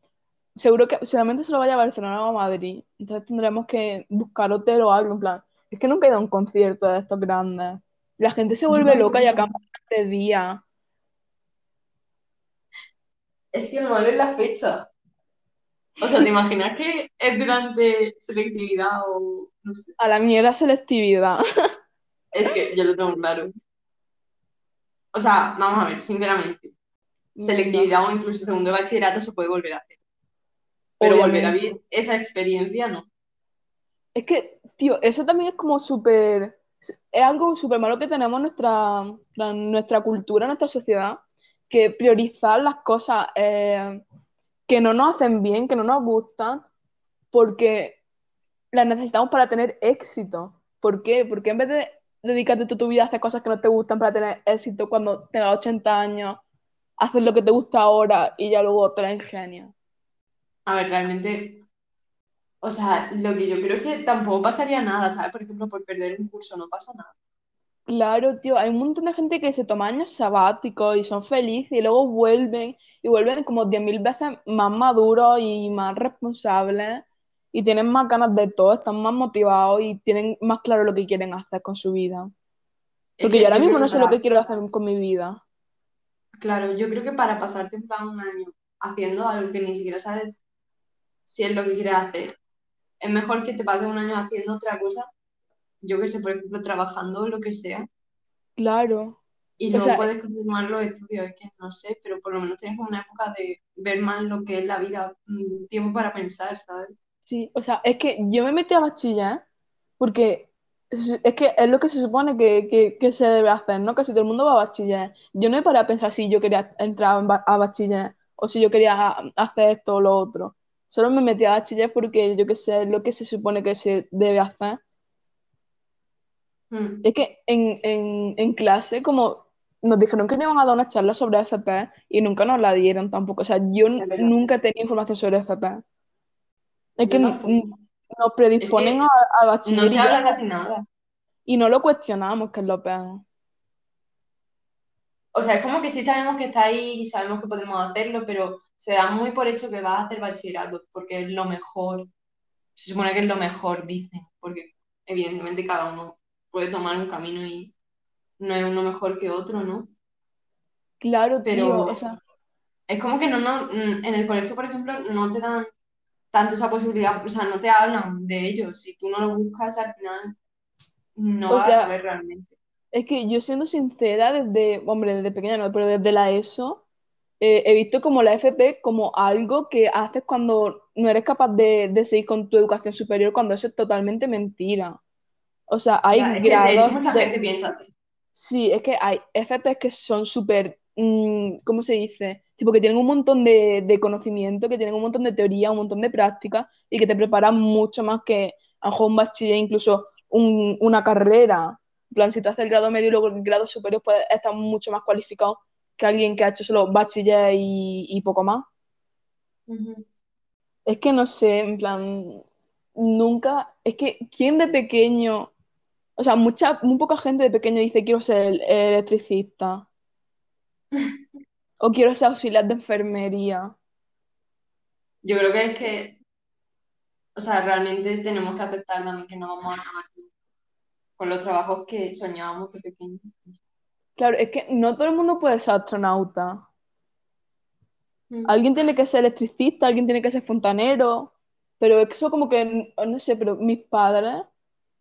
Speaker 1: seguro que seguramente se lo vaya a Barcelona o a Madrid. Entonces tendremos que buscar hotel o algo, en plan. Es que nunca he ido a un concierto de estos grandes. La gente se vuelve loca y acampa este día.
Speaker 2: Es que no vale la fecha. O sea, ¿te imaginas que es durante selectividad o no sé?
Speaker 1: A la mierda selectividad.
Speaker 2: Es que yo lo tengo claro. O sea, vamos a ver, sinceramente, selectividad o incluso segundo de bachillerato se puede volver a hacer. Pero volver a vivir esa experiencia no.
Speaker 1: Es que, tío, eso también es como súper, es algo súper malo que tenemos en nuestra, nuestra cultura, en nuestra sociedad, que priorizar las cosas eh, que no nos hacen bien, que no nos gustan, porque las necesitamos para tener éxito. ¿Por qué? Porque en vez de dedicarte toda tu vida a hacer cosas que no te gustan para tener éxito cuando tengas 80 años, haces lo que te gusta ahora y ya luego te la ingenias.
Speaker 2: A ver, realmente, o sea, lo que yo creo que tampoco pasaría nada, ¿sabes? Por ejemplo, por perder un curso no pasa nada.
Speaker 1: Claro, tío, hay un montón de gente que se toma años sabáticos y son felices y luego vuelven y vuelven como 10.000 veces más maduros y más responsables y tienen más ganas de todo, están más motivados y tienen más claro lo que quieren hacer con su vida. Porque yo
Speaker 2: que
Speaker 1: ahora
Speaker 2: yo
Speaker 1: mismo no sé lo que quiero hacer con mi vida.
Speaker 2: Claro, yo creo que para pasarte en plan un año haciendo algo que ni siquiera sabes si es lo que quieres hacer, es mejor que te pases un año haciendo otra cosa, yo que sé, por ejemplo, trabajando o lo que sea,
Speaker 1: Claro.
Speaker 2: y
Speaker 1: O
Speaker 2: luego
Speaker 1: sea,
Speaker 2: puedes continuar los estudios, es que no sé, pero por lo menos tienes como una época de ver más lo que es la vida, mm, tiempo para pensar, ¿sabes?
Speaker 1: sí, o sea, es que yo me metí a bachiller porque es, que es lo que se supone que, que, que se debe hacer, ¿no? Casi todo el mundo va a bachiller. Yo no he parado a pensar si yo quería entrar a bachiller o si yo quería hacer esto o lo otro. Solo me metí a bachiller porque yo qué sé, es lo que se supone que se debe hacer.
Speaker 2: Mm,
Speaker 1: Es que en, en, en clase, como nos dijeron que nos iban a dar una charla sobre FP y nunca nos la dieron tampoco. O sea, yo nunca tenido información sobre FP. Es que
Speaker 2: yo
Speaker 1: n- n- nos
Speaker 2: Es
Speaker 1: predisponen a, a
Speaker 2: no se habla casi nada.
Speaker 1: y no lo cuestionamos, que es lo peor.
Speaker 2: O sea, es como que sí sabemos que está ahí y sabemos que podemos hacerlo, pero se da muy por hecho que vas a hacer bachillerato, porque es lo mejor. Se supone que es lo mejor, dicen, porque evidentemente cada uno puede tomar un camino y no es uno mejor que otro, ¿no?
Speaker 1: Claro, tío, o
Speaker 2: Pero
Speaker 1: sea,
Speaker 2: es como que no, no, en el colegio, por ejemplo, no te dan tanto esa posibilidad, o sea, no te hablan de ellos. Si tú no lo buscas, al final no
Speaker 1: o
Speaker 2: vas a saber realmente.
Speaker 1: es que yo siendo sincera, desde, hombre, desde pequeña no, pero desde la ESO, eh, he visto como la FP como algo que haces cuando no eres capaz de, de seguir con tu educación superior, cuando eso es totalmente mentira. O sea,
Speaker 2: Ya,
Speaker 1: hay
Speaker 2: que de hecho
Speaker 1: grados
Speaker 2: mucha
Speaker 1: de...
Speaker 2: gente piensa así.
Speaker 1: Sí, es que hay FPs que son súper, mm, ¿cómo se dice? Tipo que tienen un montón de, de conocimiento, que tienen un montón de teoría, un montón de práctica y que te preparan mucho más que a lo mejor un bachiller, incluso un- una carrera. En plan, si tú haces el grado medio y luego el grado superior, puedes estar mucho más cualificado que alguien que ha hecho solo bachiller y, y poco más. Es que no sé, en plan, nunca, es que ¿quién de pequeño, o sea, mucha, muy poca gente de pequeño dice quiero ser electricista o quiero ser auxiliar de enfermería?
Speaker 2: Yo creo que es que, o sea, realmente tenemos que aceptar también que no vamos a acabar con los trabajos que soñábamos de pequeños.
Speaker 1: Claro, es que no todo el mundo puede ser astronauta.
Speaker 2: Mm,
Speaker 1: Alguien tiene que ser electricista, alguien tiene que ser fontanero, pero eso como que, no sé, pero mis padres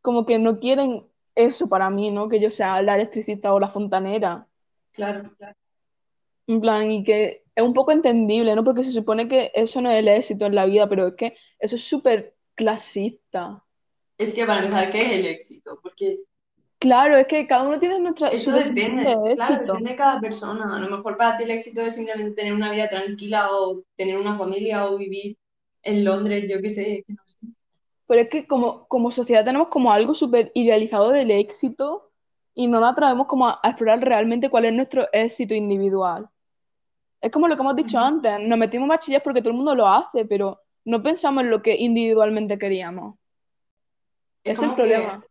Speaker 1: como que no quieren eso para mí, ¿no? Que yo sea la electricista o la fontanera.
Speaker 2: Claro, claro.
Speaker 1: En plan, y que es un poco entendible, ¿no? Porque se supone que eso no es el éxito en la vida, pero es que eso es súper clasista.
Speaker 2: Es que para empezar, ¿qué es el éxito? Porque
Speaker 1: Claro, es que cada uno tiene nuestra,
Speaker 2: eso depende,
Speaker 1: de
Speaker 2: claro, depende de cada persona. A lo mejor para ti el éxito es simplemente tener una vida tranquila o tener una familia o vivir en Londres, yo qué sé, no sé.
Speaker 1: Pero es que como, como sociedad tenemos como algo súper idealizado del éxito y no nos atrevemos como a, a explorar realmente cuál es nuestro éxito individual. Es como lo que hemos dicho
Speaker 2: Ujú.
Speaker 1: antes, nos metimos bachiller porque todo el mundo lo hace, pero no pensamos en lo que individualmente queríamos.
Speaker 2: Es
Speaker 1: Es el problema.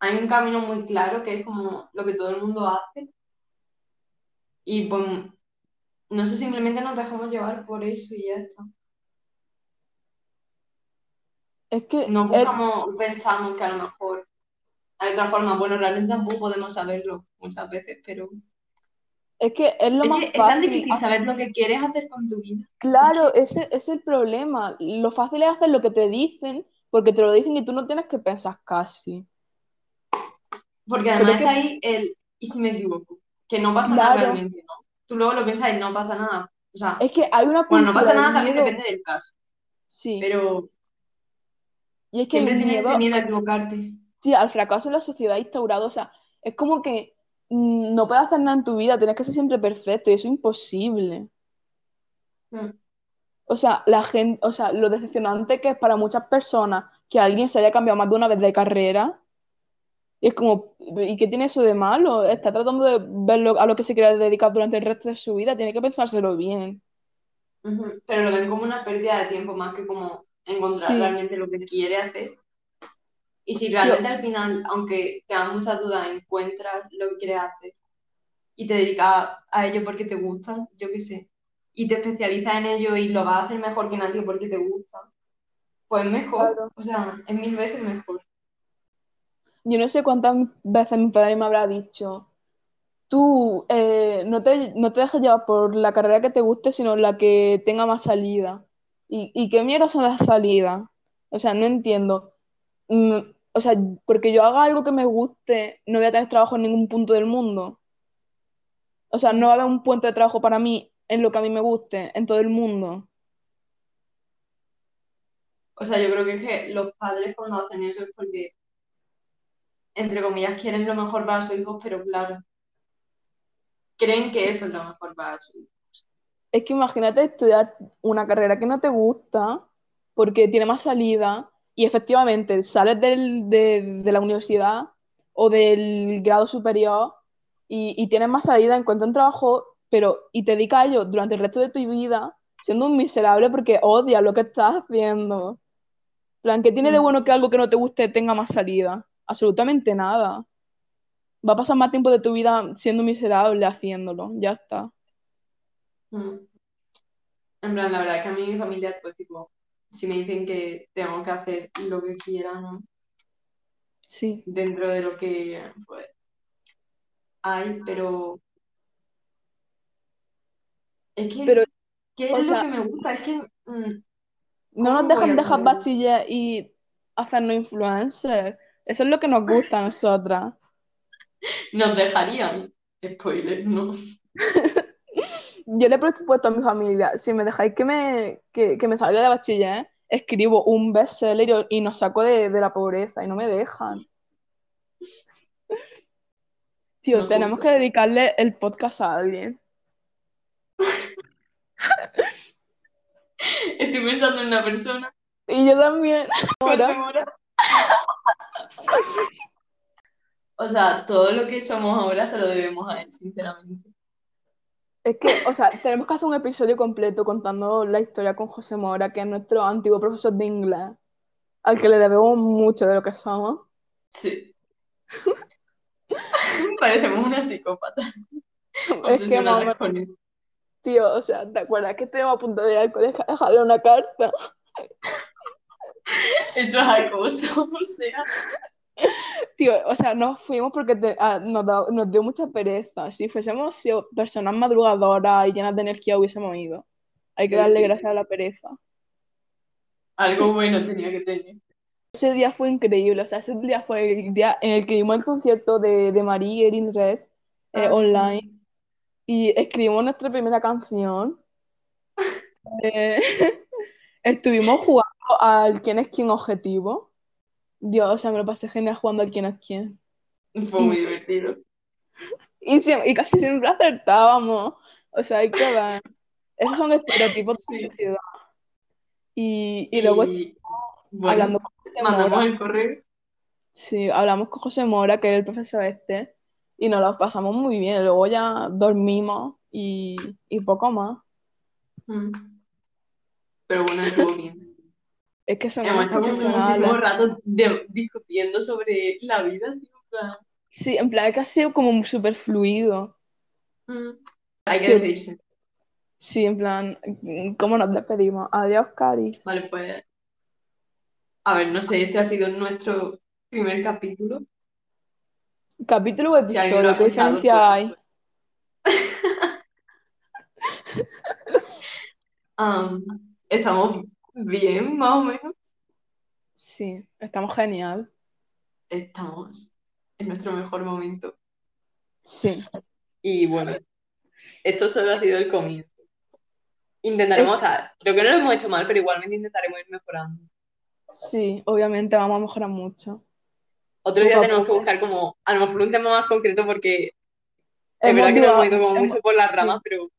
Speaker 2: hay un camino muy claro que es como lo que todo el mundo hace y pues no sé, simplemente nos dejamos llevar por eso y ya está.
Speaker 1: Es que
Speaker 2: No buscamos, pensamos que a lo mejor hay otra forma. Bueno, realmente tampoco podemos saberlo muchas veces, pero
Speaker 1: es que es lo
Speaker 2: es
Speaker 1: más
Speaker 2: que es tan
Speaker 1: fácil.
Speaker 2: difícil saber lo que quieres hacer con tu vida.
Speaker 1: Claro, ese, ese es el problema. Lo fácil es hacer lo que te dicen, porque te lo dicen y tú no tienes que pensar casi.
Speaker 2: Porque además está ahí el, ¿y si me equivoco? Que no pasa nada realmente, ¿no? Tú luego lo piensas y no pasa nada. O sea,
Speaker 1: Es que hay una
Speaker 2: bueno, no pasa nada, también
Speaker 1: miedo.
Speaker 2: depende del caso.
Speaker 1: Sí,
Speaker 2: Pero
Speaker 1: y es que
Speaker 2: siempre tienes ese
Speaker 1: miedo,
Speaker 2: miedo a equivocarte.
Speaker 1: sí, al fracaso en la sociedad instaurado, o sea, es como que no puedes hacer nada en tu vida, tienes que ser siempre perfecto y eso es imposible.
Speaker 2: Mm.
Speaker 1: O sea, la gente, o sea, lo decepcionante que es para muchas personas que alguien se haya cambiado más de una vez de carrera, y es como, ¿y qué tiene eso de malo? Está tratando de ver lo- a lo que se quiere dedicar durante el resto de su vida, tiene que pensárselo bien.
Speaker 2: Pero lo ven como una pérdida de tiempo más que como encontrar
Speaker 1: Sí.
Speaker 2: realmente lo que quiere hacer. Y si realmente al final, aunque te dan muchas dudas, encuentras lo que quieres hacer y te dedicas a ello porque te gusta, yo qué sé, y te especializas en ello y lo vas a hacer mejor que nadie porque te gusta, pues mejor,
Speaker 1: Claro.
Speaker 2: o sea, es mil veces mejor.
Speaker 1: Yo no sé cuántas veces mi padre me habrá dicho, tú eh, no te, no te dejes llevar por la carrera que te guste, sino la que tenga más salida. ¿Y, y qué mierda son las salidas? O sea, no entiendo. Mm, o sea, porque yo haga algo que me guste, no voy a tener trabajo en ningún punto del mundo. O sea, no va a haber un puente de trabajo para mí en lo que a mí me guste, en todo el mundo.
Speaker 2: O sea, yo creo que es que los padres cuando hacen eso es porque, entre comillas, quieren lo mejor para sus hijos, pero claro, creen que eso es lo mejor para sus hijos.
Speaker 1: Es que imagínate estudiar una carrera que no te gusta porque tiene más salida y efectivamente sales del- de, de la universidad o del grado superior y, y tienes más salida, encuentras un trabajo, pero y te dedicas a ello durante el resto de tu vida siendo un miserable porque odias lo que estás haciendo. En plan, ¿qué tiene de
Speaker 2: Mm.
Speaker 1: bueno que algo que no te guste tenga más salida? Absolutamente nada. Va a pasar más tiempo de tu vida siendo miserable haciéndolo, ya está.
Speaker 2: Mm. En plan, la verdad es que a mí mi familia, pues tipo, si me dicen que tengo que hacer lo que quiera, ¿no?
Speaker 1: Sí.
Speaker 2: Dentro de lo que, pues, hay, pero es que,
Speaker 1: Pero,
Speaker 2: ¿qué es lo que me gusta? Es que, mm,
Speaker 1: No nos
Speaker 2: ¿cómo voy
Speaker 1: dejan dejar bachiller y hacernos influencers. Eso es lo que nos gusta a nosotras.
Speaker 2: Nos dejarían. Spoiler, ¿no?
Speaker 1: Yo le he propuesto a mi familia, si me dejáis que me, que, que me salga de bachiller, escribo un bestseller y, y nos saco de, de la pobreza y no me dejan. Tío,
Speaker 2: No
Speaker 1: tenemos que dedicarle el podcast a alguien.
Speaker 2: Estoy pensando en una persona.
Speaker 1: Y yo también. Ahora.
Speaker 2: O sea, todo lo que somos ahora se lo debemos a él, sinceramente.
Speaker 1: Es que, o sea, tenemos que hacer un episodio completo contando la historia con José Mora, que es nuestro antiguo profesor de inglés, al que le debemos mucho de lo que somos.
Speaker 2: Sí. Parecemos una psicópata.
Speaker 1: Es que, mamá,
Speaker 2: con él.
Speaker 1: tío, o sea, ¿te acuerdas que estuvimos a punto de ir al colegio a dejarle una carta?
Speaker 2: Eso es acoso, o sea.
Speaker 1: Tío, o sea, nos fuimos porque te- ah, nos, da- nos dio mucha pereza. Si fuésemos sido personas madrugadoras y llenas de energía, hubiésemos ido. Hay que
Speaker 2: Eh,
Speaker 1: darle
Speaker 2: sí.
Speaker 1: gracias a la pereza.
Speaker 2: Algo bueno tenía que tener.
Speaker 1: Ese día fue increíble, o sea, ese día fue el día en el que vimos el concierto de, de Marie Erin Red eh,
Speaker 2: Ah,
Speaker 1: online
Speaker 2: sí.
Speaker 1: y escribimos nuestra primera canción. Eh, estuvimos jugando al quién es quién objetivo. Dios, o sea, me lo pasé genial jugando al quién es quién.
Speaker 2: Fue muy divertido.
Speaker 1: Y, casi siempre acertábamos. O sea, hay que ver. Esos son estereotipos de
Speaker 2: Sí.
Speaker 1: sociedad. Y, y luego
Speaker 2: Y
Speaker 1: hablando con José
Speaker 2: mandamos
Speaker 1: Mora.
Speaker 2: el correo.
Speaker 1: Sí, hablamos con José Mora, que es el profesor este, y nos lo pasamos muy bien. Luego ya dormimos y, y poco más.
Speaker 2: Mm. Pero bueno, estuvo bien.
Speaker 1: Es que son
Speaker 2: como
Speaker 1: profesionales.
Speaker 2: muchísimo rato de- discutiendo sobre la vida, tío. en plan,
Speaker 1: Sí, en plan, es que ha sido como súper fluido.
Speaker 2: mm. Hay que
Speaker 1: Sí.
Speaker 2: despedirse.
Speaker 1: Sí, en plan, ¿cómo nos despedimos? Adiós, Cari.
Speaker 2: Vale, pues A ver, no sé, este ha sido nuestro primer capítulo.
Speaker 1: Capítulo o
Speaker 2: Si
Speaker 1: episodio, ¿qué
Speaker 2: escuchado,
Speaker 1: diferencia
Speaker 2: pues,
Speaker 1: hay?
Speaker 2: Am, estamos bien, más o menos.
Speaker 1: Sí, estamos genial.
Speaker 2: Estamos en nuestro mejor momento.
Speaker 1: Sí.
Speaker 2: Y bueno, esto solo ha sido el comienzo. Intentaremos,
Speaker 1: Es-
Speaker 2: creo que no lo hemos hecho mal, pero igualmente intentaremos ir mejorando.
Speaker 1: Sí, obviamente vamos a mejorar mucho.
Speaker 2: Otro día tenemos que buscar como, a lo mejor un tema más concreto porque es verdad que nos hemos ido como
Speaker 1: hemos-
Speaker 2: mucho por las ramas, pero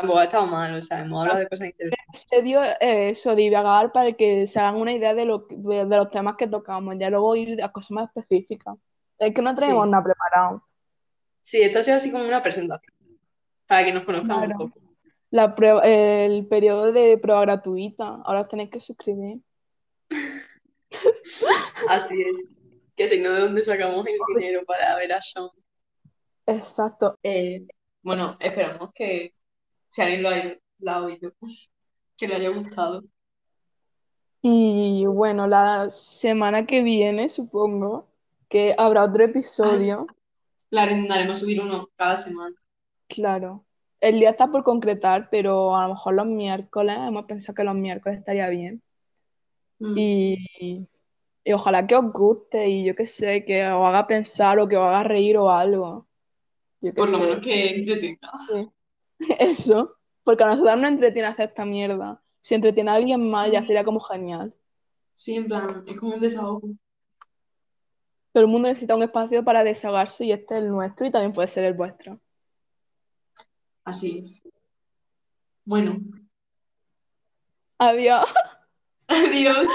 Speaker 2: tampoco ha estado mal, o sea, hemos hablado de cosas interesantes.
Speaker 1: se dio eh, eso, divagar para que se hagan una idea de, lo, de, de los temas que tocamos, ya luego ir a cosas más específicas. Es que no tenemos
Speaker 2: Sí.
Speaker 1: nada preparado.
Speaker 2: Sí, esto ha sido así como una presentación, para que nos conozcan un
Speaker 1: Claro.
Speaker 2: poco.
Speaker 1: La prueba- el periodo de prueba gratuita, ahora tenéis que suscribir.
Speaker 2: Así es. Que si no, ¿de dónde sacamos el dinero para ver a Sean?
Speaker 1: Exacto.
Speaker 2: Eh, bueno, esperamos que si alguien lo ha, lo ha oído, que le haya gustado.
Speaker 1: Y bueno, la semana que viene, supongo, que habrá otro episodio.
Speaker 2: Claro, intentaremos subir uno cada semana.
Speaker 1: Claro. El día está por concretar, pero a lo mejor los miércoles, hemos pensado que los miércoles estaría bien.
Speaker 2: Mm.
Speaker 1: Y, y ojalá que os guste y yo qué sé, que os haga pensar o que os haga reír o algo. Yo
Speaker 2: Por lo menos que entretenga.
Speaker 1: Sí. Eso. Porque a nosotros nos entretiene hacer esta mierda. Si entretiene a alguien más, ya sería como genial.
Speaker 2: Sí, en plan, es como un desahogo.
Speaker 1: Todo el mundo necesita un espacio para desahogarse y este es el nuestro y también puede ser el vuestro.
Speaker 2: Así es. Bueno,
Speaker 1: Adiós.
Speaker 2: adiós.